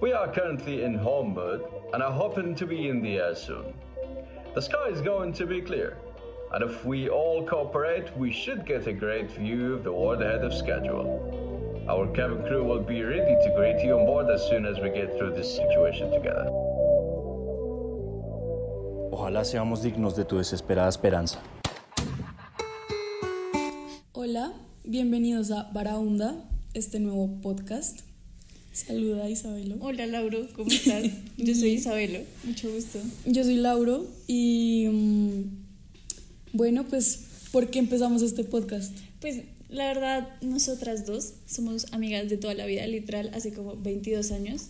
We are currently in home mode and are hoping to be in the air soon. The sky is going to be clear, and if we all cooperate, we should get a great view of the world ahead of schedule. Our cabin crew will be ready to greet you on board as soon as we get through this situation together. Ojalá seamos dignos de tu desesperada esperanza. Hola, bienvenidos a Baraunda, este nuevo podcast. Saluda Isabelo. Hola Lauro, ¿cómo estás? Yo soy Isabelo, mucho gusto. Yo soy Lauro y mm, bueno, pues, ¿por qué empezamos este podcast? Pues la verdad, nosotras dos somos amigas de toda la vida, literal, hace como 22 años.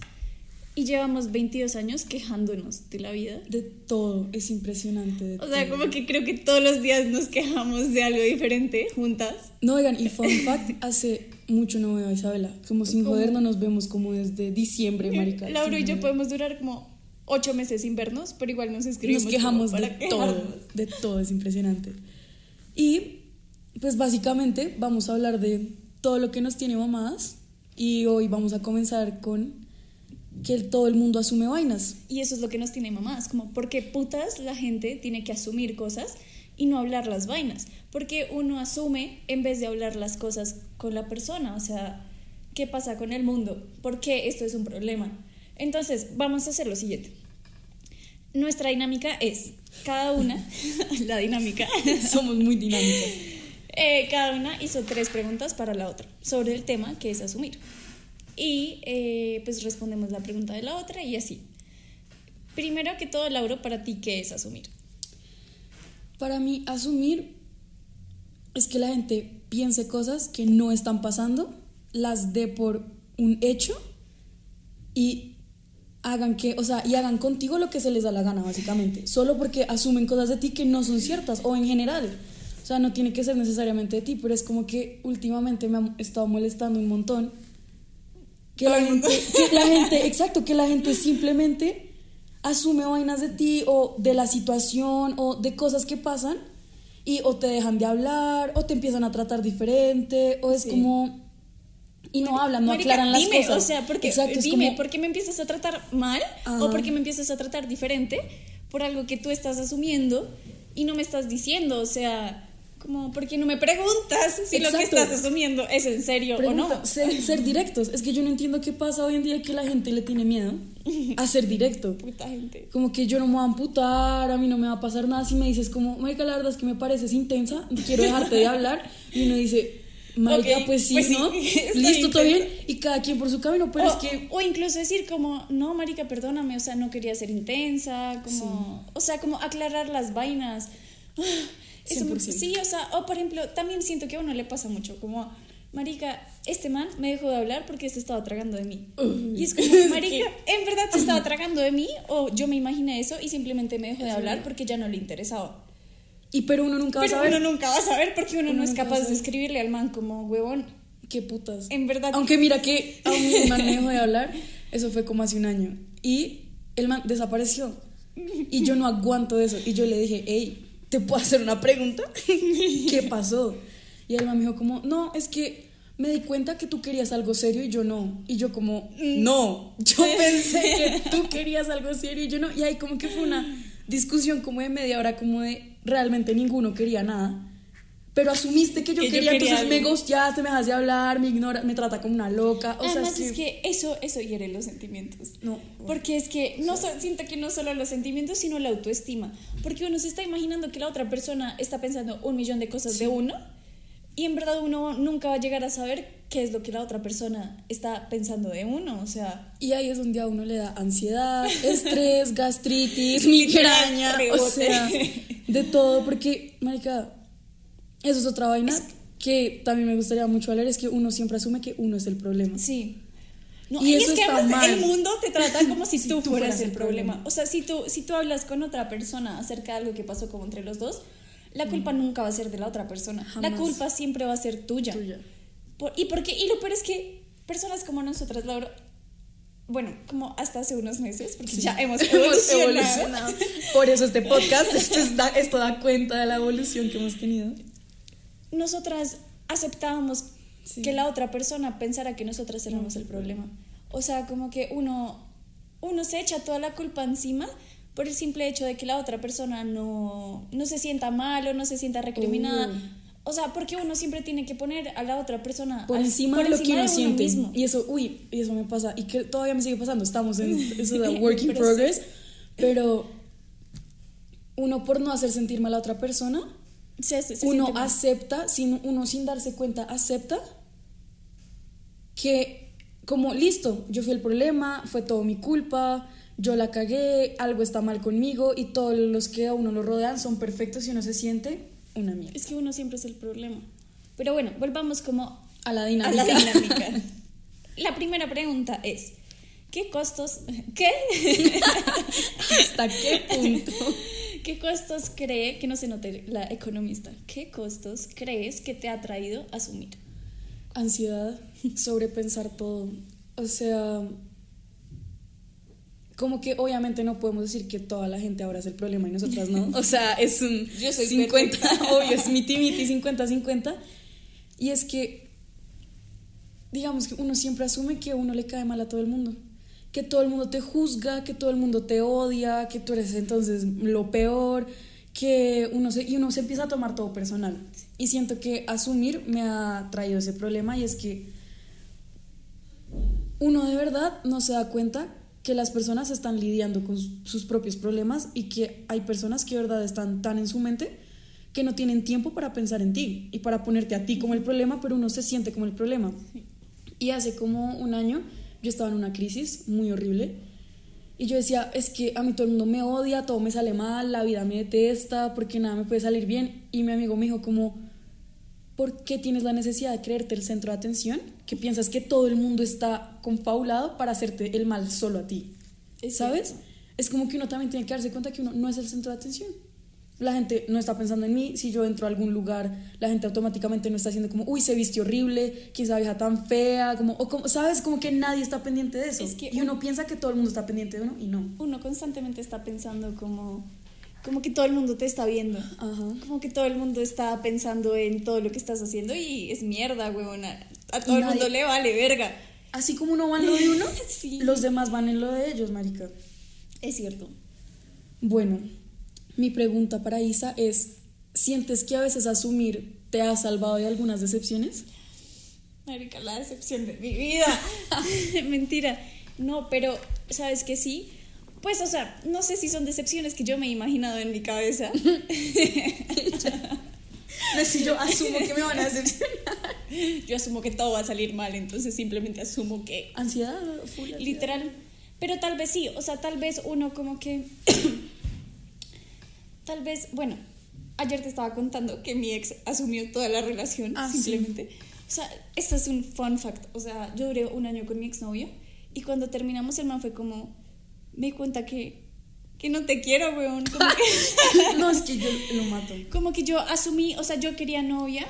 Y llevamos 22 años quejándonos de la vida. De todo, es impresionante. de O sea, todo. como que creo que todos los días nos quejamos de algo diferente juntas. No, oigan, y fun fact, hace mucho no veo a Isabela. Como sin ¿Cómo? joder, no nos vemos como desde diciembre, marica. Lauro y yo podemos durar como 8 meses sin vernos, pero igual nos escribimos. Nos quejamos de todo, de todo, es impresionante. Y pues básicamente vamos a hablar de todo lo que nos tiene mamadas y hoy vamos a comenzar con que todo el mundo asume vainas. Y eso es lo que nos tiene mamás, como porque putas la gente tiene que asumir cosas y no hablar las vainas, porque uno asume en vez de hablar las cosas con la persona, o sea, ¿qué pasa con el mundo? ¿Por qué esto es un problema? Entonces, vamos a hacer lo siguiente. Nuestra dinámica es, cada una, la dinámica, Somos muy dinámicas. eh, cada una hizo tres preguntas para la otra sobre el tema que es asumir. Y eh, pues respondemos la pregunta de la otra y así. Primero que todo, Lauro, para ti, ¿qué es asumir? Para mí, asumir es que la gente piense cosas que no están pasando, las dé por un hecho y hagan que, o sea, y hagan contigo lo que se les da la gana, básicamente. Solo porque asumen cosas de ti que no son ciertas o en general. O sea, no tiene que ser necesariamente de ti, pero es como que últimamente me ha estado molestando un montón que la gente, que la gente, exacto, que la gente simplemente asume vainas de ti o de la situación o de cosas que pasan y o te dejan de hablar o te empiezan a tratar diferente o es Sí. como y no hablan, no Marica, aclaran las cosas. O sea, porque, Exacto, dime, como- ¿por qué me empiezas a tratar mal Ajá. o por qué me empiezas a tratar diferente por algo que tú estás asumiendo y no me estás diciendo? O sea, como, ¿por qué no me preguntas si lo que estás asumiendo es en serio Pregunta, o no? ser, ser directos. Es que yo no entiendo qué pasa hoy en día que la gente le tiene miedo a ser directo. Puta gente. Como que yo no me voy a amputar, a mí no me va a pasar nada. Si me dices como, marica, la verdad es que me pareces intensa, quiero dejarte de hablar. Y uno dice, marica, pues sí, pues sí, ¿no? Listo, todo bien. Y cada quien por su camino, pero o, es que... o incluso decir como, no, marica, perdóname, o sea, no quería ser intensa, como, o sea, como aclarar las vainas. Eso me- 100%. sí, o sea, o por ejemplo, también siento que a uno le pasa mucho, como, marica, este man me dejó de hablar porque se estaba tragando de mí. y es como, marica, ¿en verdad se estaba tragando de mí? O yo me imaginé eso y simplemente me dejó de hablar porque ya no le interesaba. Y pero uno nunca va a Pero saber uno nunca va a saber porque uno, Uno no es capaz de escribirle al man como, huevón, qué putas. en verdad... Aunque mira que a un man me dejó de hablar, eso fue como hace un año. Y el man desapareció. Y yo no aguanto eso. Y yo le dije, hey, ¿te puedo hacer una pregunta? ¿Qué pasó? Y el man me dijo como, no, es que me di cuenta que tú querías algo serio y yo no. Y yo como, no, yo pensé que tú querías algo serio y yo no. Y ahí como que fue una discusión como de media hora, como de realmente ninguno quería nada. Pero asumiste que yo Que yo quería, quería entonces me algo. ghosteaste, me dejas de hablar, me ignora, me trata como una loca. O Además sea, es que eso, eso hiere los sentimientos. No. Porque es que no so- siento que no solo los sentimientos, sino la autoestima. Porque uno se está imaginando que la otra persona está pensando un millón de cosas de uno y en verdad uno nunca va a llegar a saber qué es lo que la otra persona está pensando de uno. O sea, Y ahí es donde a uno le da ansiedad, estrés, gastritis, migraña, o sea, de todo, porque, marica, eso es otra vaina que también me gustaría mucho hablar, es que uno siempre asume que uno es el problema. sí. No, Y y, eso es que está además mal. el mundo te trata como si, tú, tú fueras fueras el problema. problema. O sea, si tú, si tú hablas con otra persona acerca de algo que pasó como entre los dos, la culpa nunca va a ser de la otra persona. La culpa siempre va a ser tuya. Tuya. Por- y, porque, y lo peor es que personas como nosotras, Laura, bueno, como hasta hace unos meses, porque ya hemos Hemos evolucionado. evolucionado. Por eso este podcast, esto, es- da, esto da cuenta de la evolución que hemos tenido. Nosotras aceptábamos Sí. que la otra persona pensara que nosotras éramos el problema. O sea, como que uno, uno se echa toda la culpa encima por el simple hecho de que la otra persona no, no se sienta mal o no se sienta recriminada. Obvio. O sea, porque uno siempre tiene que poner a la otra persona por al- encima por de lo que uno siente. mismo. Y eso, uy, y eso me pasa. Y que todavía me sigue pasando. Estamos en eso de work in progress. Pero uno por no hacer sentir mal a otra persona, Se- se- se uno acepta, sin, uno sin darse cuenta, acepta que como listo, yo fui el problema, fue todo mi culpa, yo la cagué, algo está mal conmigo y todos los que a uno lo rodean son perfectos y uno se siente una mierda. Es que uno siempre es el problema. Pero bueno, volvamos como A la a dinámica. la dinámica. La primera pregunta es, ¿qué costos, qué? ¿Hasta qué punto? ¿Qué costos cree, que no se note la economista, qué costos crees que te ha traído asumir? Ansiedad, sobrepensar todo. O sea, como que obviamente no podemos decir que toda la gente ahora es el problema y nosotras no. O sea, es un Yo soy 50, perfecta. obvio, es miti miti 50-50. Y es que, digamos que uno siempre asume que a uno le cae mal a todo el mundo. Que todo el mundo te juzga, que todo el mundo te odia, que tú eres entonces lo peor, que uno se, y uno se empieza a tomar todo personal. Y siento que asumir me ha traído ese problema y es que uno de verdad no se da cuenta que las personas están lidiando con sus- sus propios problemas y que hay personas que de verdad están tan en su mente que no tienen tiempo para pensar en ti y para ponerte a ti como el problema, pero uno se siente como el problema. Y hace como un año yo estaba en una crisis muy horrible y yo decía, es que a mí todo el mundo me odia, todo me sale mal, la vida me detesta, porque nada me puede salir bien. Y mi amigo me dijo como, ¿por qué tienes la necesidad de creerte el centro de atención? Que piensas que todo el mundo está confabulado para hacerte el mal solo a ti. Es ¿Sabes? Es como que uno también tiene que darse cuenta que uno no es el centro de atención. La gente no está pensando en mí. Si yo entro a algún lugar, la gente automáticamente no está haciendo como, uy, se vistió horrible, quién sabe, hija tan fea, como, o como, ¿sabes? Como que nadie está pendiente de eso. Es que y uno un- piensa que todo el mundo está pendiente de uno y no. Uno constantemente está pensando como, como que todo el mundo te está viendo. Ajá. Como que todo el mundo está pensando en todo lo que estás haciendo y es mierda, huevona. A todo el mundo le vale verga. Así como uno va en lo de uno, Sí. los demás van en lo de ellos, marica. Es cierto. Bueno, mi pregunta para Isa es, ¿sientes que a veces asumir te ha salvado de algunas decepciones? Marica, la decepción de mi vida. Mentira. No, pero ¿sabes que sí? Pues, o sea, no sé si son decepciones que yo me he imaginado en mi cabeza. No si yo asumo que me van a decepcionar. Yo asumo que todo va a salir mal, entonces simplemente asumo que Ansiedad, full ansiedad. literal. Pero tal vez sí, o sea, tal vez uno como que... tal vez, bueno, ayer te estaba contando que mi ex asumió toda la relación, Ah, sí. simplemente. O sea, esto es un fun fact. O sea, yo duré un año con mi exnovio y cuando terminamos el man fue como, me di cuenta que, que no te quiero, weón. Como que, No, es que yo lo mato. como que yo asumí, o sea, yo quería novia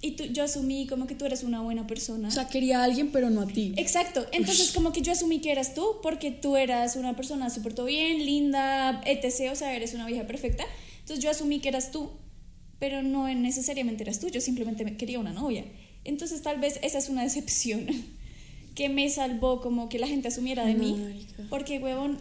y tú, yo asumí como que tú eres una buena persona. O sea, quería a alguien, pero no a ti. Exacto, entonces como que yo asumí que eras tú porque tú eras una persona súper todo bien, linda, etc, o sea, eres una vieja perfecta, entonces yo asumí que eras tú, pero no necesariamente eras tú, yo simplemente me- quería una novia. Entonces tal vez esa es una decepción que me salvó como que la gente asumiera de mí, Marica. porque huevón,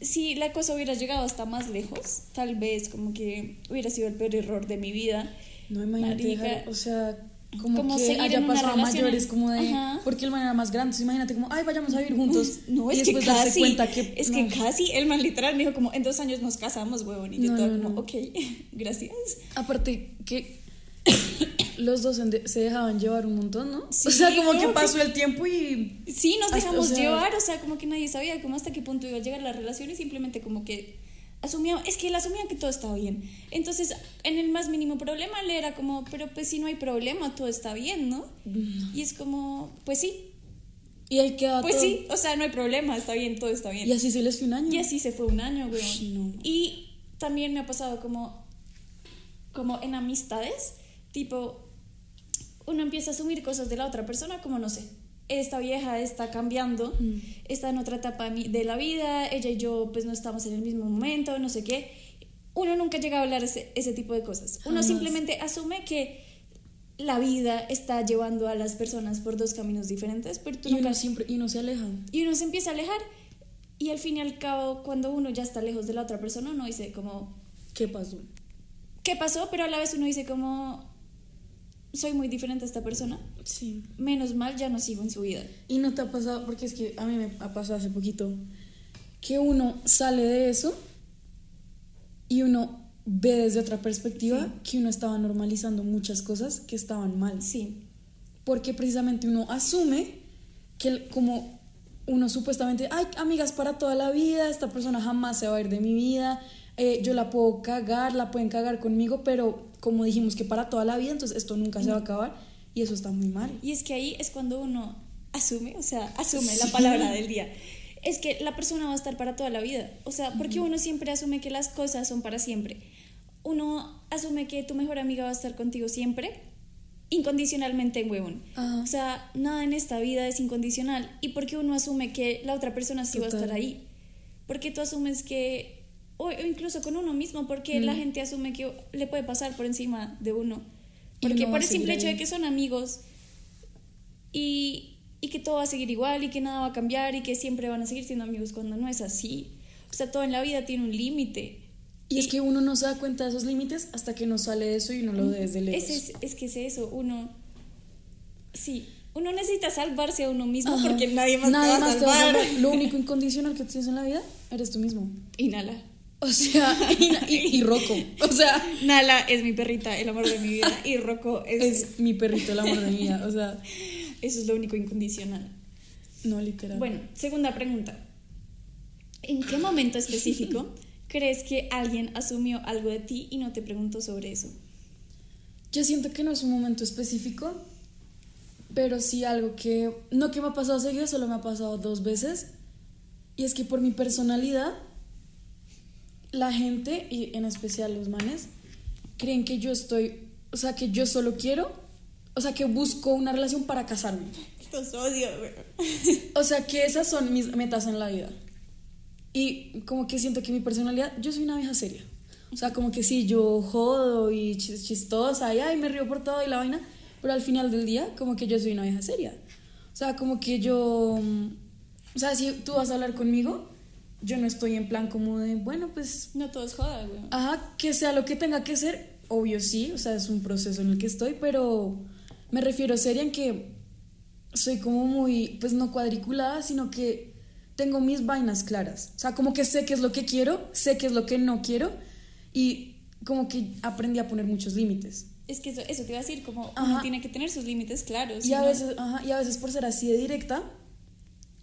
si la cosa hubiera llegado hasta más lejos, tal vez como que hubiera sido el peor error de mi vida. No, imagínate, Marica, dejar- o sea, como, como que haya pasado mayores, como de, Ajá. porque el man era más grande, entonces imagínate como, ay, vayamos a vivir juntos. No, y es que después darse casi. cuenta que, es no. que casi el man literal me dijo como en dos años nos casamos, huevón. Y yo No, toda no, como, ok, gracias. Aparte que los dos se dejaban llevar un montón, ¿no? Sí, o sea, como que pasó el tiempo y Sí, nos Hasta- dejamos o sea- llevar, o sea, como que nadie sabía como hasta qué punto iba a llegar la relación y simplemente como que asumía, es que él asumía que todo estaba bien. Entonces, en el más mínimo problema, él era como, pero pues si no hay problema, todo está bien, ¿no? Y es como, pues sí, y ahí quedaba pues todo. sí, o sea, no hay problema, está bien, todo está bien. Y así se les fue un año. Y así se fue un año, güey. No. Y también me ha pasado como, como en amistades, tipo, uno empieza a asumir cosas de la otra persona, como no sé, esta vieja está cambiando, Mm. está en otra etapa de la vida, ella y yo pues no estamos en el mismo momento, no sé qué. Uno nunca llega a hablar ese, ese tipo de cosas. Uno Jamás. simplemente asume que la vida está llevando a las personas por dos caminos diferentes, pero tú Y nunca- uno siempre, y uno se aleja. y uno se empieza a alejar. Y al fin y al cabo, cuando uno ya está lejos de la otra persona, uno dice como, ¿Qué pasó? ¿qué pasó? Pero a la vez uno dice como, soy muy diferente a esta persona. Sí. Menos mal, ya no sigo en su vida. Y no te ha pasado, porque es que a mí me ha pasado hace poquito, que uno sale de eso y uno ve desde otra perspectiva que uno estaba normalizando muchas cosas que estaban mal. Sí, Porque precisamente uno asume que como uno supuestamente, ay, amigas para toda la vida, esta persona jamás se va a ir de mi vida, eh, yo la puedo cagar, la pueden cagar conmigo, pero como dijimos que para toda la vida, entonces esto nunca se va a acabar y eso está muy mal. Y es que ahí es cuando uno asume, o sea, asume la Sí. palabra del día. Es que la persona va a estar para toda la vida. O sea, porque uno siempre asume que las cosas son para siempre. Uno asume que tu mejor amiga va a estar contigo siempre, incondicionalmente en huevón. O sea, nada en esta vida es incondicional. ¿Y por qué uno asume que la otra persona sí va a Total. estar ahí? Porque tú asumes que, o, o incluso con uno mismo, porque la gente asume que le puede pasar por encima de uno. Porque por el simple hecho de que son amigos y, y que todo va a seguir igual y que nada va a cambiar y que siempre van a seguir siendo amigos cuando no es así. O sea, todo en la vida tiene un límite. Y es que uno no se da cuenta de esos límites hasta que no sale de eso y uno lo ve desde lejos. Es, es que es eso, uno... Sí, uno necesita salvarse a uno mismo Ajá. porque nadie más Nadie te va a más te va a salvar. salvar. Lo único incondicional que tienes en la vida eres tú mismo. Inhala. O sea, y, y, y Rocco. O sea, Nala es mi perrita, el amor de mi vida. Y Rocco es, es mi perrito, el amor de mi vida. O sea, Eso es lo único incondicional. no literal. Bueno, segunda pregunta. ¿En qué momento específico crees que alguien asumió algo de ti y no te preguntó sobre eso? Yo siento que no es un momento específico, pero sí algo que, no que me ha pasado seguido, solo me ha pasado dos veces. Y es que por mi personalidad, la gente, y en especial los manes, creen que yo estoy, o sea, que yo solo quiero, o sea, que busco una relación para casarme. Los odio. O sea, que esas son mis metas en la vida. Y como que siento que mi personalidad, yo soy una vieja seria. O sea, como que sí, yo jodo y chis- chistosa y ay, me río por todo y la vaina, pero al final del día, como que yo soy una vieja seria. O sea, como que yo. mm, O sea, si tú vas a hablar conmigo, yo no estoy en plan como de, bueno, pues. No todo es joda, güey. Ajá, que sea lo que tenga que ser, obvio sí, o sea, es un proceso en el que estoy, pero me refiero seria en que soy como muy, pues no cuadriculada, sino que tengo mis vainas claras. O sea, como que sé qué es lo que quiero, sé qué es lo que no quiero y como que aprendí a poner muchos límites. Es que eso, eso te iba a decir, como uno tiene que tener sus límites claros. Y a veces, ajá, y a veces por ser así de directa,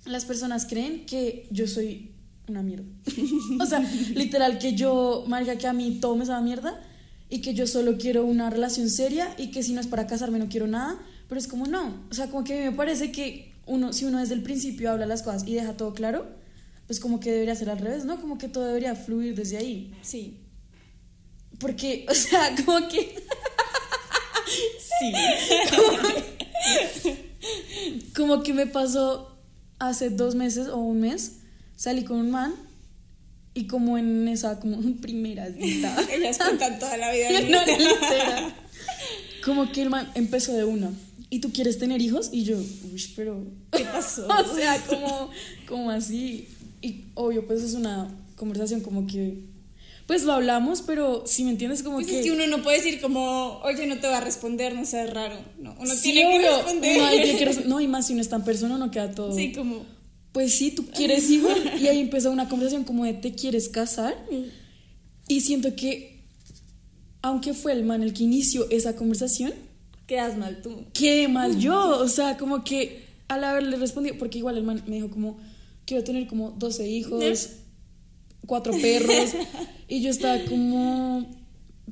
las personas creen que yo soy una mierda. o sea, literal que yo, marica, que a mí todo me sabe a mierda y que yo solo quiero una relación seria y que si no es para casarme no quiero nada, pero es como no, o sea, como que a mí me parece que uno si uno desde el principio habla las cosas y deja todo claro, pues como que debería ser al revés, ¿no? Como que todo debería fluir desde ahí. Sí. Porque, o sea, como que Sí. Como que me pasó hace dos meses o un mes, salí con un man y como en esa como primera cita, Ellas cuentan toda la vida. no, literal, como que el man empezó de una. ¿Y tú quieres tener hijos? Y yo, uy, pero... ¿Qué pasó? o sea, como, como así. Y obvio, pues es una conversación como que... Pues lo hablamos, pero si me entiendes, como Pues que... es que uno no puede decir como, oye, no te va a responder, no seas raro. No, uno Sí, tiene que obvio, responder. uno hay que no, y más si uno está en persona, no queda todo... Sí, como, pues sí, tú quieres hijos. Y ahí empezó una conversación como de te quieres casar. Y siento que, aunque fue el man el que inició esa conversación, quedas mal tú. qué mal yo. O sea, como que al haberle respondido, porque igual el man me dijo como, quiero tener como 12 hijos, cuatro perros. Y yo estaba como,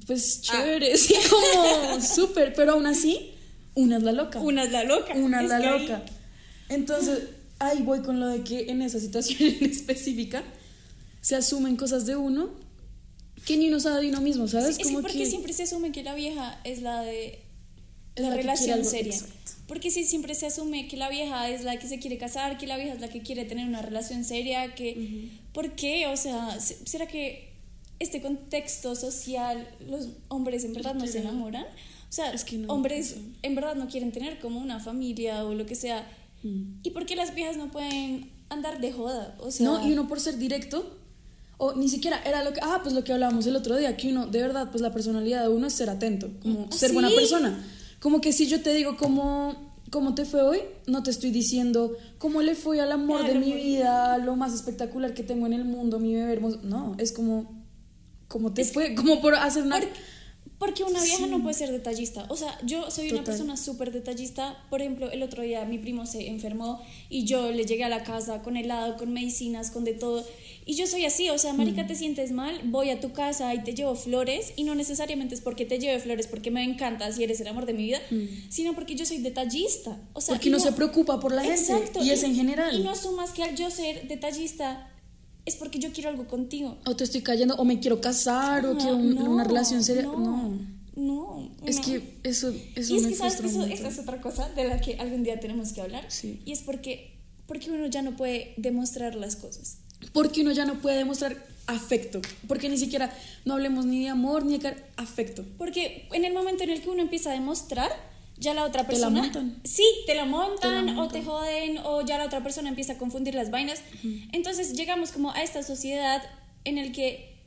pues chévere, sí, como súper. Pero aún así, una es la loca. Una es la loca. Una Es la loca. Entonces, ahí voy con lo de que en esa situación en específica se asumen cosas de uno que ni uno sabe de uno mismo, ¿sabes? Sí, es que porque siempre se asume que la vieja es la de la, la que relación seria. exacto. Porque sí, siempre se asume que la vieja es la que se quiere casar, que la vieja es la que quiere tener una relación seria, que... ¿Por qué? O sea, se- ¿será que este contexto social los hombres en verdad no se enamoran? O sea, Es que no, hombres eso. en verdad no quieren tener como una familia o lo que sea. Mm. ¿Y por qué las viejas no pueden andar de joda? O sea, No, y uno por ser directo, o ni siquiera era lo que, ah, pues lo que hablábamos el otro día, que uno, de verdad, pues la personalidad de uno es ser atento, como Ah, ser buena sí. persona. Como que si yo te digo cómo, cómo te fue hoy, no te estoy diciendo cómo le fue al amor de Claro, mi porque- vida, lo más espectacular que tengo en el mundo, mi bebé hermoso. No, es como, cómo te fue, como por hacer una... Por- porque una vieja Sí. no puede ser detallista. O sea, yo soy una persona súper detallista. Por ejemplo, el otro día mi primo se enfermó y yo le llegué a la casa con helado, con medicinas, con de todo. Y yo soy así, o sea, Mm. marica, te sientes mal, voy a tu casa y te llevo flores. Y no necesariamente es porque te lleve flores, porque me encanta, si eres el amor de mi vida, sino porque yo soy detallista. O sea, Mm. porque y uno se preocupa por la gente, Exacto, y es en general. Y no asumas que al yo ser detallista es porque yo quiero algo contigo. o te estoy cayendo, o me quiero casar, o quiero un- no, una relación seria. No. No. no, Es que eso, eso y es me que sabes que eso, esa es otra cosa de la que algún día tenemos que hablar. Sí. Y es porque, porque uno ya no puede demostrar las cosas. Porque uno ya no puede demostrar afecto. Porque ni siquiera, no hablemos ni de amor ni de afecto. Porque en el momento en el que uno empieza a demostrar, ya la otra Te la persona. montan. Sí, te la montan, Te la o montan. te joden o ya la otra persona empieza a confundir las vainas. Entonces llegamos como a esta sociedad en el que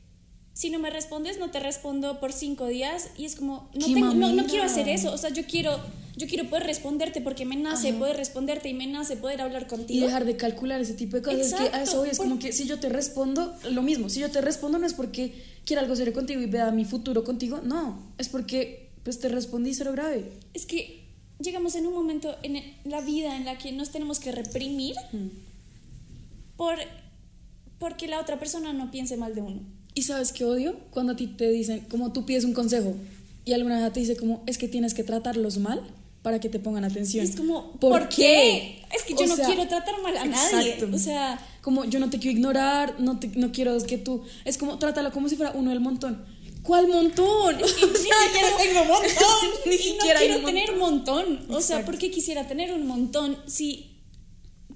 si no me respondes, no te respondo por cinco días y es como, no, ¡Qué tengo- no, no quiero hacer eso. O sea, yo quiero, yo quiero poder responderte porque me nace Ajá. poder responderte y me nace poder hablar Y contigo. dejar de calcular ese tipo de cosas. Es que a Exacto, eso voy. Es por- como que si yo te respondo, lo mismo. Si yo te respondo no es porque quiera algo serio contigo y vea mi futuro contigo. No. Es porque pues te respondí cero grave. Es que llegamos en un momento en la vida en la que nos tenemos que reprimir por porque la otra persona no piense mal de uno. Y sabes qué odio cuando a ti te dicen, como tú pides un consejo y alguna vez te dice como es que tienes que tratarlos mal para que te pongan atención. Es como, ¿por, qué? Es que yo O no sea, quiero tratar mal a nadie. O sea, como yo no te quiero ignorar, no, te- no quiero que tú... Es como trátalo como si fuera uno del montón. ¿Cuál montón? ni siquiera tengo montón. Ni siquiera no quiero tener montón. O sea. ¿por qué quisiera tener un montón si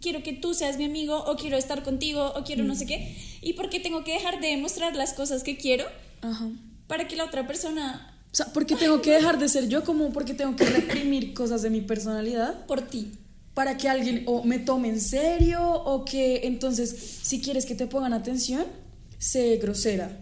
quiero que tú seas mi amigo o quiero estar contigo o quiero no Mm. sé qué? ¿Y por qué tengo que dejar de demostrar las cosas que quiero Ajá. para que la otra persona O sea, ¿por qué tengo que dejar de ser yo? Como porque tengo que reprimir cosas de mi personalidad por ti? para que alguien o me tome en serio o que entonces si quieres que te pongan atención, sé grosera.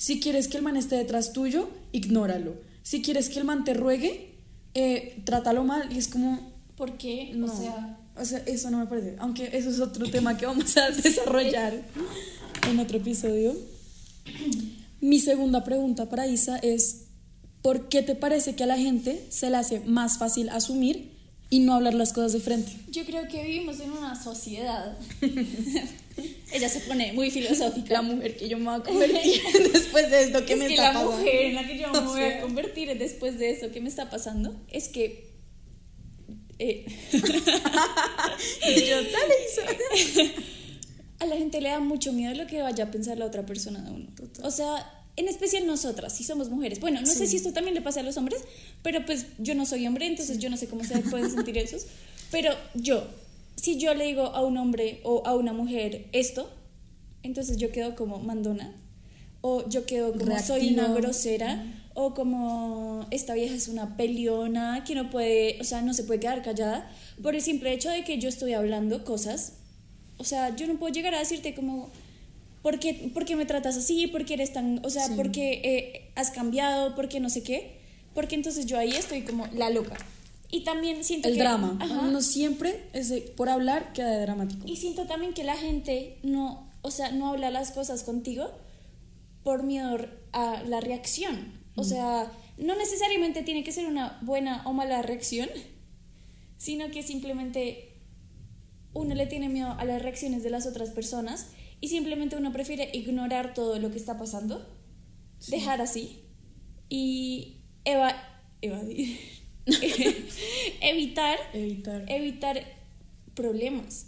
Si quieres que el man esté detrás tuyo, ignóralo. Si quieres que el man te ruegue, eh, trátalo mal y es como ¿Por qué? no. O sea, o sea, eso no me parece. Aunque eso es otro tema que vamos a desarrollar en otro episodio. Mi segunda pregunta para Isa es, ¿por qué te parece que a la gente se le hace más fácil asumir y no hablar las cosas de frente? yo creo que vivimos en una sociedad. Ella se pone muy filosófica. La mujer que yo me voy a convertir después de esto que es me que está la pasando. mujer en la que yo me voy a convertir después de eso que me está pasando es que eh, Y yo, dale, a la gente le da mucho miedo lo que vaya a pensar la otra persona de uno. O sea, en especial nosotras, si somos mujeres. Bueno, no sé si esto también le pasa a los hombres, pero pues yo no soy hombre, entonces yo no sé cómo se pueden sentir esos. Pero yo, si yo le digo a un hombre o a una mujer esto, entonces yo quedo como mandona. O yo quedo como soy una grosera. O como esta vieja es una peleona que no puede, o sea, no se puede quedar callada por el simple hecho de que yo estoy hablando cosas o sea, yo no puedo llegar a decirte como, ¿por qué, por qué me tratas así? ¿Por qué eres tan, o sea, Sí. por qué eh, has cambiado? ¿Por qué no sé qué? Porque entonces yo ahí estoy como la loca. Y también siento El que... drama. Ajá. Uno siempre, ese, por hablar, queda de dramático. Y siento también que la gente no, o sea, no habla las cosas contigo por miedo a la reacción. O sea, no necesariamente tiene que ser una buena o mala reacción, sino que simplemente uno le tiene miedo a las reacciones de las otras personas y simplemente uno prefiere ignorar todo lo que está pasando, dejar así y eva evadir, evitar Evitar. evitar problemas.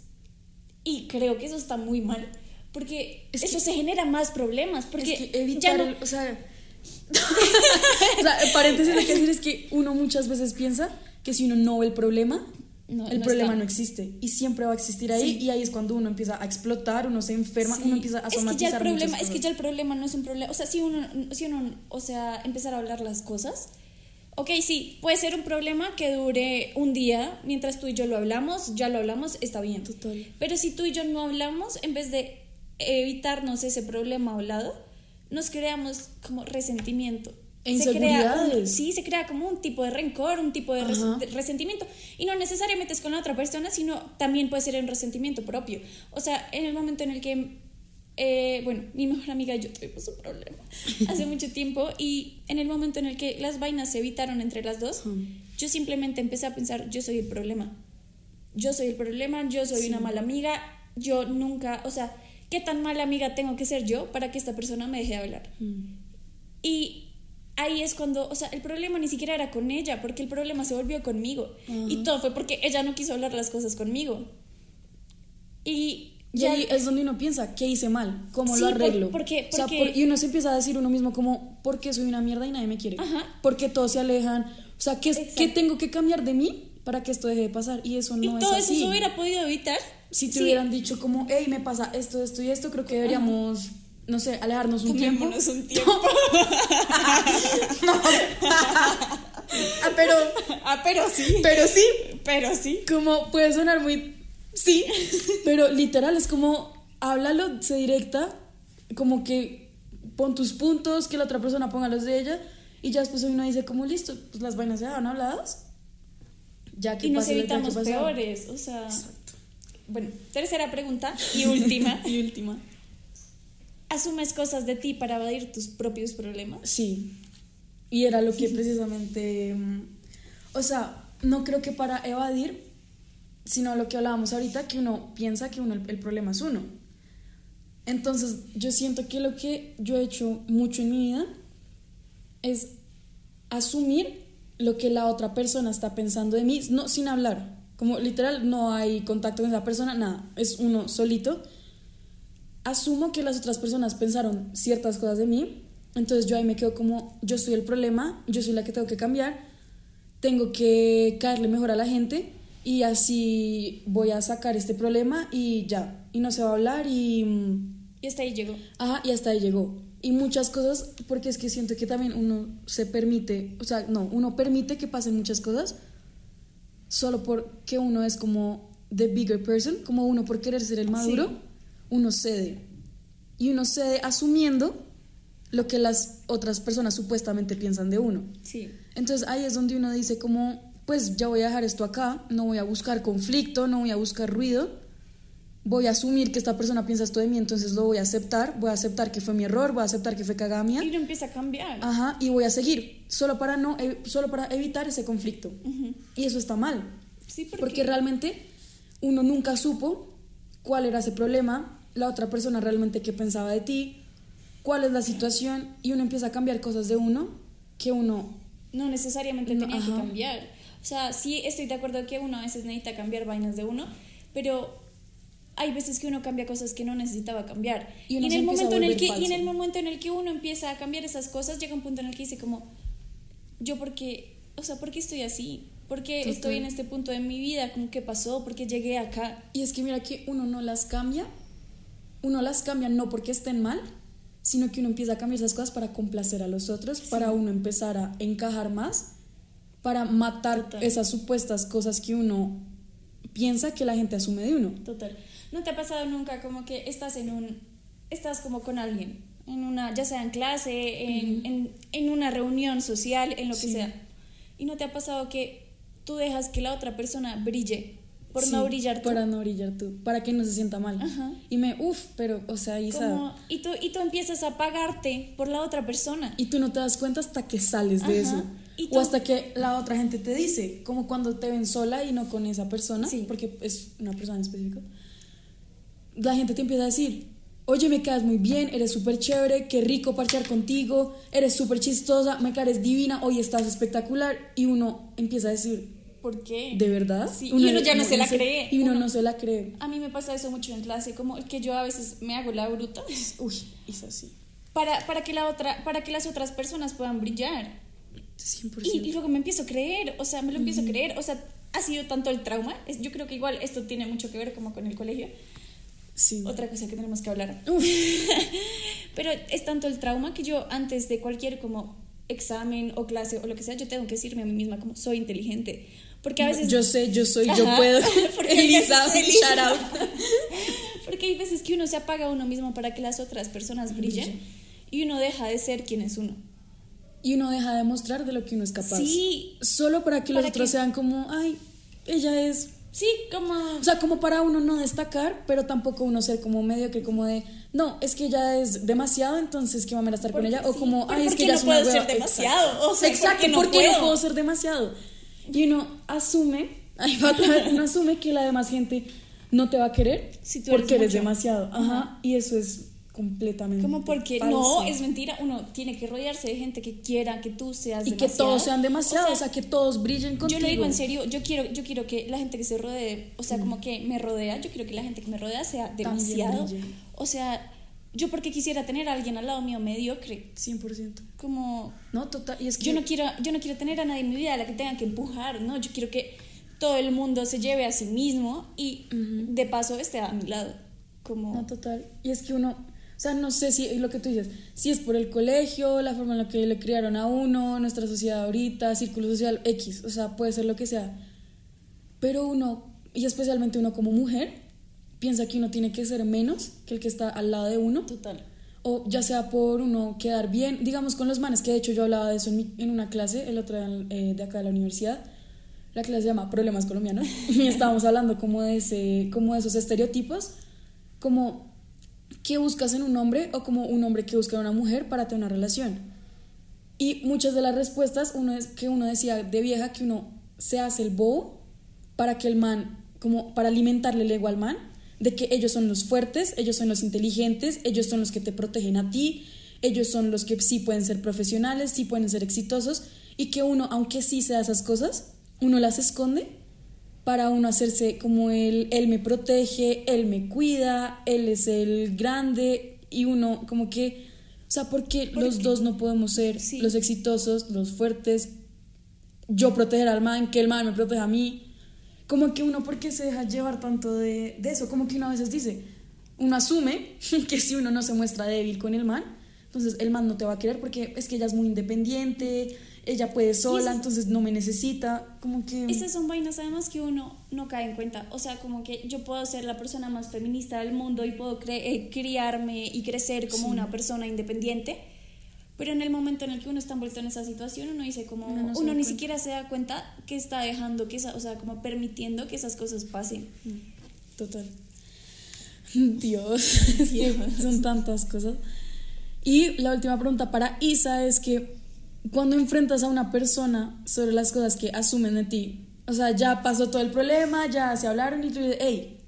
Y creo que eso está muy mal, porque Es eso que- se genera más problemas, porque es que ya evitar no- el- o sea, o sea, paréntesis lo que decir es que uno muchas veces piensa que si uno no ve el problema, No, el no problema está. no existe y siempre va a existir ahí Sí. y ahí es cuando uno empieza a explotar, uno se enferma, Sí. uno empieza a es que ya el somatizar problema es que ya el problema no es un problema o sea si uno si uno o sea empezar a hablar las cosas Ok, sí, puede ser un problema que dure un día, mientras tú y yo lo hablamos, ya lo hablamos, está bien. Total. Pero si tú y yo no hablamos, en vez de evitarnos ese problema hablado, nos creamos como resentimiento. E Se crea un- sí, se crea como un tipo de rencor, un tipo de, res- de resentimiento. Y no necesariamente es con la otra persona, sino también puede ser en resentimiento propio. O sea, en el momento en el que, eh, bueno, mi mejor amiga y yo tuvimos un problema hace mucho tiempo y en el momento en el que las vainas se evitaron entre las dos, yo simplemente empecé a pensar, yo soy el problema. Yo soy el problema, yo soy una mala amiga, yo nunca, o sea, ¿qué tan mala amiga tengo que ser yo para que esta persona me deje de hablar? Y ahí es cuando, o sea, el problema ni siquiera era con ella, porque el problema se volvió conmigo. Y todo fue porque ella no quiso hablar las cosas conmigo. Y Y ahí es donde uno piensa, ¿qué hice mal? ¿Cómo Sí, lo por- arreglo? porque- O sea, porque- por- y uno se empieza a decir uno mismo como, ¿por qué soy una mierda y nadie me quiere? Ajá. ¿Por qué todos se alejan? O sea, ¿qué. ¿qué tengo que cambiar de mí para que esto deje de pasar? Y eso y no todo es eso así. se hubiera podido evitar. Si te Sí. hubieran dicho como, hey, me pasa esto, esto y esto, creo que deberíamos, no sé, alejarnos un tiempo. Un tiempo. Ah, pero, ah, pero sí. pero sí, Pero sí. como puede sonar muy sí, pero literal es como háblalo, se directa, como que pon tus puntos, que la otra persona ponga los de ella y ya después uno dice como listo, pues las vainas se van habladas. Ya que Y nos que evitamos peores. O sea. Bueno, tercera pregunta y última. Y última. ¿Asumes cosas de ti para evadir tus propios problemas? Sí. Y era lo que precisamente, mm, o sea, no creo que para evadir, sino lo que hablábamos ahorita, que uno piensa que uno el, problema es uno. Entonces, yo siento que lo que yo he hecho mucho en mi vida es asumir lo que la otra persona está pensando de mí, no sin hablar. Como literal no hay contacto con esa persona, nada, es uno solito. Asumo que las otras personas pensaron ciertas cosas de mí, entonces yo ahí me quedo como yo soy el problema, yo soy la que tengo que cambiar, tengo que caerle mejor a la gente y así voy a sacar este problema y ya, y no se va a hablar y mm, Y hasta ahí llegó. Ajá, y hasta ahí llegó. Y muchas cosas, porque es que siento que también uno se permite, o sea, no, uno permite que pasen muchas cosas solo porque uno es como the bigger person, como uno por querer ser el maduro, Sí. uno cede. Y uno cede asumiendo lo que las otras personas supuestamente piensan de uno. Sí. Entonces ahí es donde uno dice como, pues ya voy a dejar esto acá, no voy a buscar conflicto, no voy a buscar ruido, voy a asumir que esta persona piensa esto de mí, entonces lo voy a aceptar, voy a aceptar que fue mi error, voy a aceptar que fue cagada mía, Y uno empieza a cambiar. ajá, y voy a seguir, solo para, no, eh, solo para evitar ese conflicto. Y eso está mal, Sí, porque, porque realmente uno nunca supo cuál era ese problema, la otra persona realmente qué pensaba de ti, cuál es la situación, y uno empieza a cambiar cosas de uno que uno no necesariamente No, tenía que cambiar. O sea, sí estoy de acuerdo que uno a veces necesita cambiar vainas de uno, pero hay veces que uno cambia cosas que no necesitaba cambiar. Y uno en el momento en el que y en el momento en el que uno empieza a cambiar esas cosas, llega un punto en el que dice como yo por qué, o sea, ¿por qué estoy así? ¿Por qué estoy en este punto de mi vida? ¿Cómo qué pasó? ¿Por qué llegué acá? Y es que mira que uno no las cambia, uno las cambia no porque estén mal, sino que uno empieza a cambiar esas cosas para complacer a los otros, para uno empezar a encajar más, para matar Total. esas supuestas cosas que uno piensa que la gente asume de uno. Total. ¿No te ha pasado nunca como que estás en un, estás como con alguien, en una, ya sea en clase, en, en, en una reunión social, en lo que Sí. sea, y no te ha pasado que tú dejas que la otra persona brille por Sí, no brillar tú? Para no brillar tú, para que no se sienta mal. Ajá. Y me, uff, pero, o sea, Isa, Como- y, tú, y tú empiezas a pagarte por la otra persona. Y tú no te das cuenta hasta que sales de eso. O hasta que la otra gente te dice, como cuando te ven sola y no con esa persona, Sí. porque es una persona en específico. La gente te empieza a decir, oye, me quedas muy bien, eres súper chévere, qué rico parchear contigo, eres súper chistosa, me caes divina, hoy estás espectacular. Y uno empieza a decir, ¿Por qué? ¿de verdad? Sí, y uno ya no se la cree. Y uno, Uno- no se la cree. A mí me pasa eso mucho en clase, como que yo a veces me hago la bruta Uy, es así. para, para, que la otra, para que las otras personas puedan brillar. 100%. Y, y luego me empiezo a creer, o sea, me lo empiezo a creer, o sea, ha sido tanto el trauma, es- yo creo que igual esto tiene mucho que ver como con el colegio, sí. otra cosa que tenemos que hablar. Pero es tanto el trauma que yo antes de cualquier como examen o clase o lo que sea, yo tengo que decirme a mí misma como soy inteligente. Porque a veces... Yo sé, yo soy, yo Ajá, puedo. Elisa, veces- Elisa. shout out. Porque hay veces que uno se apaga a uno mismo para que las otras personas brillen y uno deja de ser quien es uno. Y uno deja de mostrar de lo que uno es capaz. Sí, Solo para que los otros sean como, ay, ella es. sí, como... O sea, como para uno no destacar, pero tampoco uno ser como medio que como de, no, es que ella es demasiado, entonces qué mamera estar con Porque ella. O como, ay, es ¿por que ella no es una puedo ser hueva". demasiado? Exacto, O sea, ¿por Exacto, qué no ¿por qué no puedo? puedo ser demasiado? Y uno asume, ay, uno asume que la demás gente no te va a querer Si tú eres porque eres demasiado. Ajá. Ajá. Y eso es completamente. Como porque falso. no, es mentira, uno tiene que rodearse de gente que quiera que tú seas Y que todos sean demasiado, o O sea, que todos brillen contigo. Yo lo digo en serio, yo quiero, yo quiero que la gente que se rodee, o sea, como que me rodea, yo quiero que la gente que me rodea sea demasiado. O sea, yo porque quisiera tener a alguien al lado mío mediocre, 100%. como No, total. Y es que yo no quiero, yo no quiero tener a nadie en mi vida a la que tenga que empujar, no, yo quiero que todo el mundo se lleve a sí mismo y de paso esté a mi lado. Como No, total. Y es que uno, o sea, no sé si lo que tú dices, si es por el colegio, la forma en la que le criaron a uno, nuestra sociedad ahorita, círculo social X, o sea, puede ser lo que sea. Pero uno, y especialmente uno como mujer, piensa que uno tiene que ser menos que el que está al lado de uno. total. O ya sea por uno quedar bien, digamos con los manes, que de hecho yo hablaba de eso en, mi- en una clase, el otro día eh, de acá de la universidad. La clase se llama Problemas Colombianos. Y estábamos hablando como de, ese, como de esos estereotipos, como qué buscas en un hombre o como un hombre que busca en una mujer para tener una relación. Y muchas de las respuestas, uno es que uno decía de vieja que uno se hace el bobo para que el man, como para alimentarle el ego al man, de que ellos son los fuertes, ellos son los inteligentes, ellos son los que te protegen a ti, ellos son los que sí pueden ser profesionales, sí pueden ser exitosos, y que uno, aunque sí sea esas cosas, uno las esconde para uno hacerse como él, él me protege, él me cuida, él es el grande, y uno como que, o sea, porque los dos no podemos ser Sí. los exitosos, los fuertes, yo proteger al man, que el man me proteja a mí. Como que uno, ¿por qué se deja llevar tanto de, de eso? Como que uno a veces dice, uno asume que si uno no se muestra débil con el man, entonces el man no te va a querer porque es que ella es muy independiente, ella puede sola, entonces no me necesita. Como que... Esas son vainas además que uno no cae en cuenta. O sea, como que yo puedo ser la persona más feminista del mundo y puedo cre- eh, criarme y crecer como una persona independiente. Pero en el momento en el que uno está envuelto en esa situación, uno dice como, Uno no ni cuenta. siquiera se da cuenta que está dejando que esa, o sea, como permitiendo que esas cosas pasen. Total. Dios, que son tantas cosas. Y la última pregunta para Isa es que cuando enfrentas a una persona sobre las cosas que asumen de ti, o sea, ya pasó todo el problema, ya se hablaron y tú dices, hey,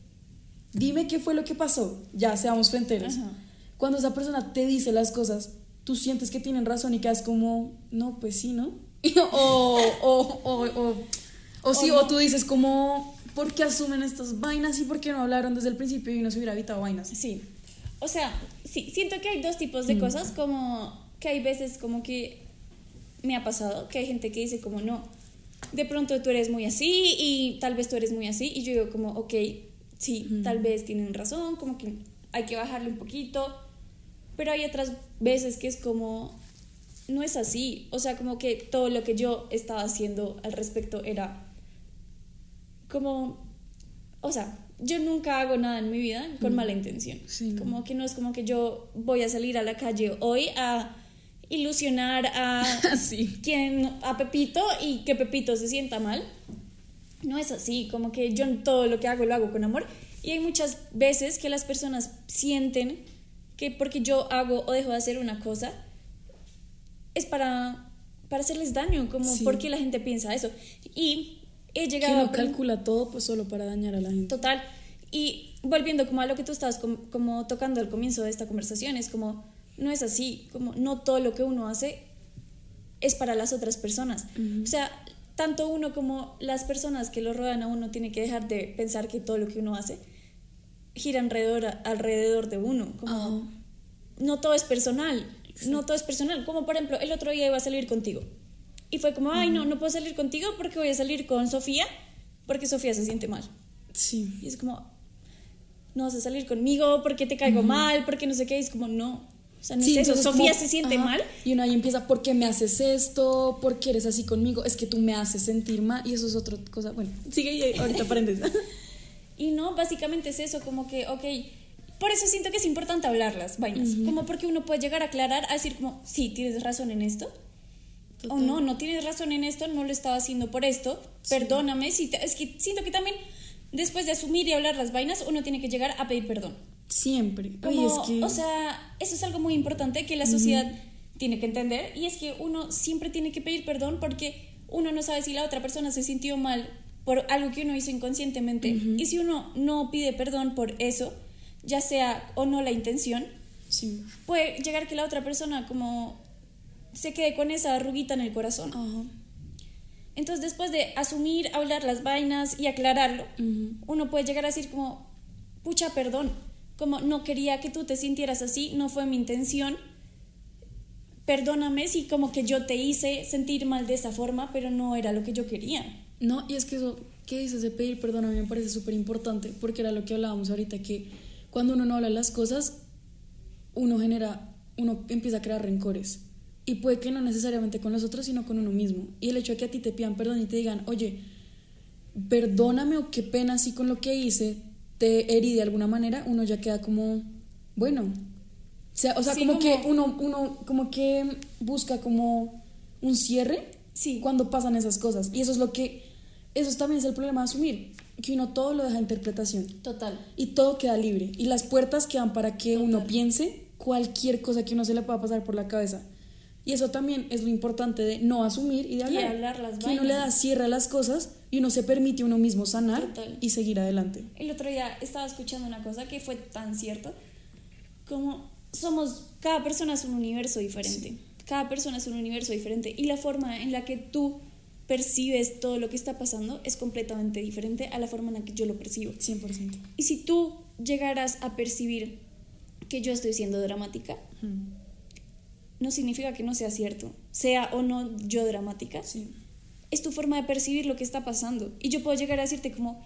dime qué fue lo que pasó, ya seamos fronteros. Ajá. Cuando esa persona te dice las cosas, tú sientes que tienen razón y quedas como, no, pues sí, ¿no? o, o, o, o, o sí, O o tú dices como, ¿por qué asumen estas vainas y por qué no hablaron desde el principio y no se hubiera evitado vainas? Sí. O sea, sí, siento que hay dos tipos de cosas, como que hay veces como que me ha pasado, que hay gente que dice como no, de pronto tú eres muy así y tal vez tú eres muy así y yo digo como, ok, sí, tal vez tienen razón, como que hay que bajarle un poquito, pero hay otras veces que es como, no es así, o sea, como que todo lo que yo estaba haciendo al respecto era como, o sea, yo nunca hago nada en mi vida con mala intención. Sí. Como que no es como que yo voy a salir a la calle hoy a ilusionar a Sí. quien a Pepito y que Pepito se sienta mal. No es así, como que yo todo lo que hago lo hago con amor y hay muchas veces que las personas sienten que porque yo hago o dejo de hacer una cosa es para para hacerles daño, como Sí. porque la gente piensa eso. Y he Que llegado uno a aprender- calcula todo pues solo para dañar a la gente. Total. Y volviendo como a lo que tú estabas como, como tocando al comienzo de esta conversación, es como, no es así, como no todo lo que uno hace es para las otras personas. O sea, tanto uno como las personas que lo rodean a uno tiene que dejar de pensar que todo lo que uno hace gira alrededor, alrededor de uno. Como, no todo es personal, no todo es personal. Como por ejemplo, el otro día iba a salir contigo. Y fue como, ay, no, no puedo salir contigo porque voy a salir con Sofía, porque Sofía se siente mal. Sí. Y es como, no vas a salir conmigo porque te caigo mal, porque no sé qué. Y es como, no. Sea, no es eso, Sofía como- se siente ajá, mal. Y uno ahí empieza, ¿por qué me haces esto? ¿Por qué eres así conmigo? Es que tú me haces sentir mal. Y eso es otra cosa. Bueno, sigue y ahorita paréntesis. Y no, básicamente es eso, como que, ok, por eso siento que es importante hablar las vainas, como porque uno puede llegar a aclarar, a decir como, sí, tienes razón en esto, o Total. no, no tienes razón en esto, no lo estaba haciendo por esto, perdóname, si te- es que siento que también después de asumir y hablar las vainas, uno tiene que llegar a pedir perdón. Siempre. Como, es que. O sea, eso es algo muy importante que la sociedad tiene que entender y es que uno siempre tiene que pedir perdón porque uno no sabe si la otra persona se sintió mal por algo que uno hizo inconscientemente y si uno no pide perdón por eso, ya sea o no la intención, sí. puede llegar que la otra persona como se quede con esa arruguita en el corazón. Entonces, después de asumir, hablar las vainas y aclararlo, uno puede llegar a decir como, pucha, perdón, como no quería que tú te sintieras así, no fue mi intención, perdóname si como que yo te hice sentir mal de esa forma, pero no era lo que yo quería. No, y es que eso que dices de pedir perdón a mí me parece súper importante, porque era lo que hablábamos ahorita, que cuando uno no habla las cosas, uno genera, uno empieza a crear rencores. Y puede que no necesariamente con los otros, sino con uno mismo. Y el hecho de que a ti te pidan perdón y te digan, oye, perdóname o qué pena así con lo que hice, te herí de alguna manera, uno ya queda como, bueno. O sea, o sea Sí, como, como- que uno, uno como que busca como un cierre Sí. cuando pasan esas cosas. Y eso es lo que, eso también es el problema de asumir, que uno todo lo deja a interpretación Total. y todo queda libre. Y las puertas quedan para que uno piense cualquier cosa que uno se le pueda pasar por la cabeza. Y eso también es lo importante de no asumir y de hablar. hablar las que uno le da cierre a las cosas y uno se permite uno mismo sanar Total. y seguir adelante. El otro día estaba escuchando una cosa que fue tan cierto, como somos, cada persona es un universo diferente, cada persona es un universo diferente y la forma en la que tú percibes todo lo que está pasando es completamente diferente a la forma en la que yo lo percibo. 100%. Y si tú llegaras a percibir que yo estoy siendo dramática, no significa que no sea cierto, sea o no yo dramática, Sí. es tu forma de percibir lo que está pasando. Y yo puedo llegar a decirte como,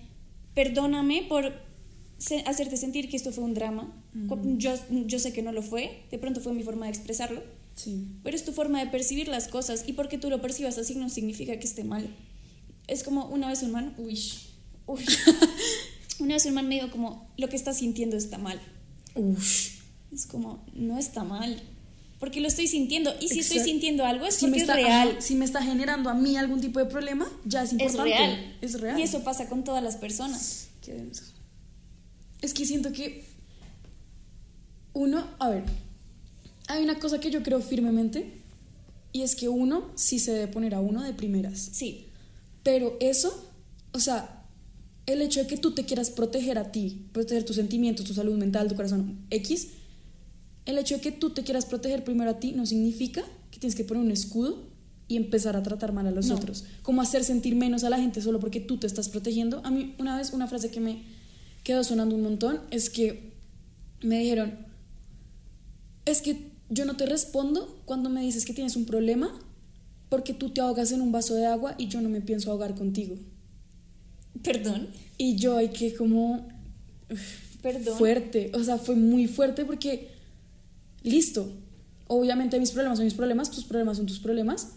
perdóname por se- hacerte sentir que esto fue un drama. Cu- Yo, yo sé que no lo fue, de pronto fue mi forma de expresarlo, Sí. pero es tu forma de percibir las cosas y porque tú lo percibas así no significa que esté mal. Es como una vez un man, uy, uy. una vez un man me dijo como, lo que estás sintiendo está mal. Uf. Es como, no está mal. Porque lo estoy sintiendo. Y si estoy Exacto. sintiendo algo es Si porque me, está, es real. ajá, si me está generando a mí algún tipo de problema, ya es Es importante. real. Es real. Y eso pasa con todas las personas. Qué denso. Es que siento que uno, a ver, hay una cosa que yo creo firmemente y es que uno sí se debe poner a uno de primeras. Sí, Pero eso, o sea, el hecho de que tú te quieras proteger a ti, proteger tus sentimientos, tu salud mental, tu corazón, X, el hecho de que tú te quieras proteger primero a ti no significa que tienes que poner un escudo y empezar a tratar mal a los No. otros. Como hacer sentir menos a la gente solo porque tú te estás protegiendo. A mí una vez una frase que me quedó sonando un montón es que me dijeron, es que yo no te respondo cuando me dices que tienes un problema porque tú te ahogas en un vaso de agua y yo no me pienso ahogar contigo. perdón. Y yo hay que como Perdón. fuerte, o sea, fue muy fuerte porque listo. Obviamente mis problemas son mis problemas, tus problemas son tus problemas,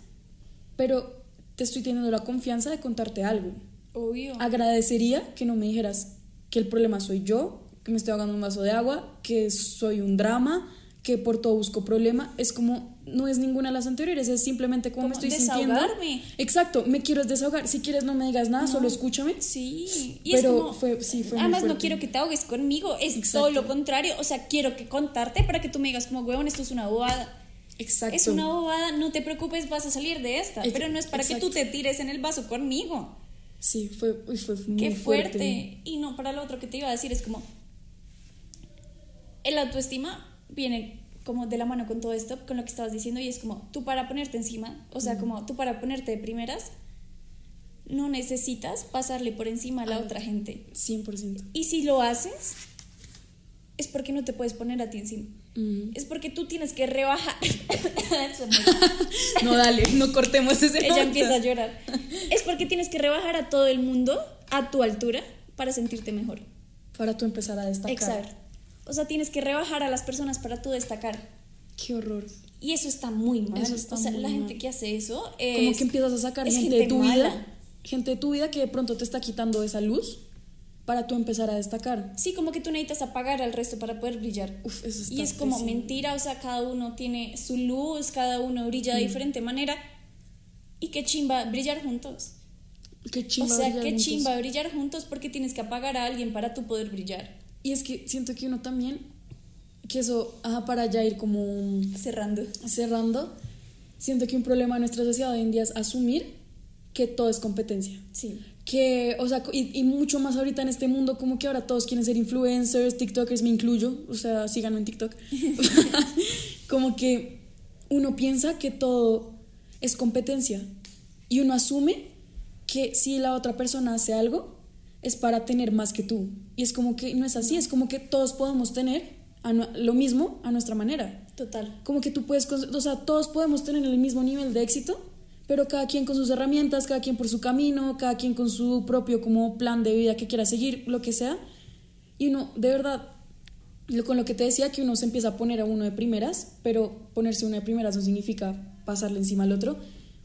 pero te estoy teniendo la confianza de contarte algo. Obvio. Agradecería que no me dijeras que el problema soy yo, que me estoy ahogando un vaso de agua, que soy un drama, que por todo busco problema. Es como, no es ninguna de las anteriores, es simplemente como, me estoy sintiendo. desahogarme. Exacto, me quiero desahogar. Si quieres, no me digas nada, solo escúchame. Sí, y Pero es como, fue- sí, fue además no quiero que te ahogues conmigo, es Exacto. todo lo contrario, o sea, quiero que contarte para que tú me digas como, huevón, esto es una bobada. Exacto. Es una bobada, no te preocupes, vas a salir de esta, Ex- pero no es para que tú te tires en el vaso conmigo. Sí, fue, uy, fue muy Qué fuerte. fuerte. Y no, para lo otro que te iba a decir es como, el autoestima viene como de la mano con todo esto, con lo que estabas diciendo, y es como, tú para ponerte encima, o sea, como tú para ponerte de primeras, no necesitas pasarle por encima a la Ah. otra gente. 100%. Y si lo haces, es porque no te puedes poner a ti encima. Es porque tú tienes que rebajar. No, dale, no cortemos ese Ella empieza a llorar. Es porque tienes que rebajar a todo el mundo a tu altura para sentirte mejor. Para tú empezar a destacar. Exacto. O sea, tienes que rebajar a las personas para tú destacar. Qué horror. Y eso está muy mal. Eso está o sea, muy la gente que hace eso es, Como que empiezas a sacar es gente, de tu mala. vida, gente de tu vida que de pronto te está quitando esa luz para tú empezar a destacar. Sí, como que tú necesitas apagar al resto para poder brillar. Uf, eso está y es como pésimo. mentira, o sea, cada uno tiene su luz, cada uno brilla de Mm. diferente manera. Y qué chimba brillar juntos. Qué chimba o sea, brillar qué juntos. chimba brillar juntos porque tienes que apagar a alguien para tú poder brillar. Y es que siento que uno también, que eso, ajá, para ya ir como Cerrando. cerrando, siento que un problema de nuestra sociedad hoy en día es asumir que todo es competencia. Sí. Que, o sea, y, y mucho más ahorita en este mundo, como que ahora todos quieren ser influencers, TikTokers, me incluyo, o sea, síganme en TikTok. como que uno piensa que todo es competencia y uno asume que si la otra persona hace algo es para tener más que tú. Y es como que no es así, es como que todos podemos tener a lo mismo a nuestra manera. Total. Como que tú puedes, o sea, todos podemos tener el mismo nivel de éxito, pero cada quien con sus herramientas, cada quien por su camino, cada quien con su propio como plan de vida que quiera seguir, lo que sea. Y uno, de verdad, con lo que te decía, que uno se empieza a poner a uno de primeras, pero ponerse uno de primeras no significa pasarle encima al otro.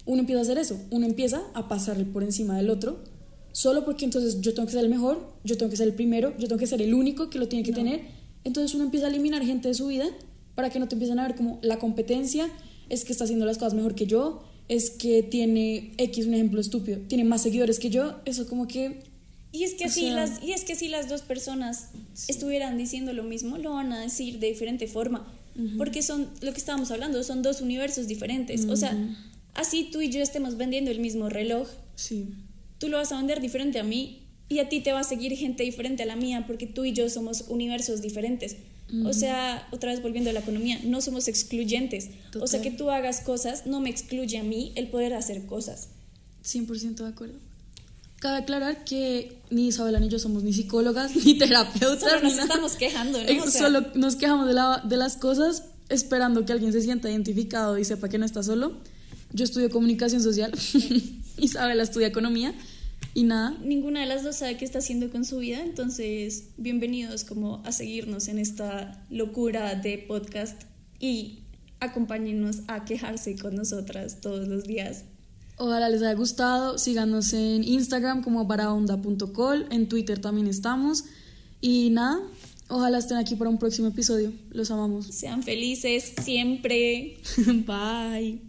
Uno empieza a hacer eso, uno empieza a pasarle por encima del otro, solo porque entonces yo tengo que ser el mejor, yo tengo que ser el primero, yo tengo que ser el único que lo tiene que tener. Entonces uno empieza a eliminar gente de su vida para que no te empiecen a ver como la competencia, es que está haciendo las cosas mejor que yo, es que tiene X, un ejemplo estúpido, tiene más seguidores que yo, eso como que Y es que así sea- las y es que si las dos personas estuvieran diciendo lo mismo, lo van a decir de diferente forma, porque son lo que estábamos hablando, son dos universos diferentes. O sea, así tú y yo estemos vendiendo el mismo reloj, sí. Tú lo vas a vender diferente a mí y a ti te va a seguir gente diferente a la mía porque tú y yo somos universos diferentes. O sea, otra vez volviendo a la economía, no somos excluyentes. O sea, Total. que tú hagas cosas no me excluye a mí el poder hacer cosas. 100% de acuerdo. Cabe aclarar que ni Isabela ni yo somos ni psicólogas ni terapeutas. Solo nos ni estamos quejando, ¿no? Eh, O sea- Solo nos quejamos de, la- de las cosas esperando que alguien se sienta identificado y sepa que no está solo. Yo estudio comunicación social, Isabela estudia economía y nada. ninguna de las dos sabe qué está haciendo con su vida, entonces bienvenidos como a seguirnos en esta locura de podcast y acompáñenos a quejarse con nosotras todos los días. Ojalá les haya gustado. Síganos en Instagram como baraonda.col. En Twitter también estamos. Y nada, ojalá estén aquí para un próximo episodio. Los amamos. Sean felices siempre. Bye.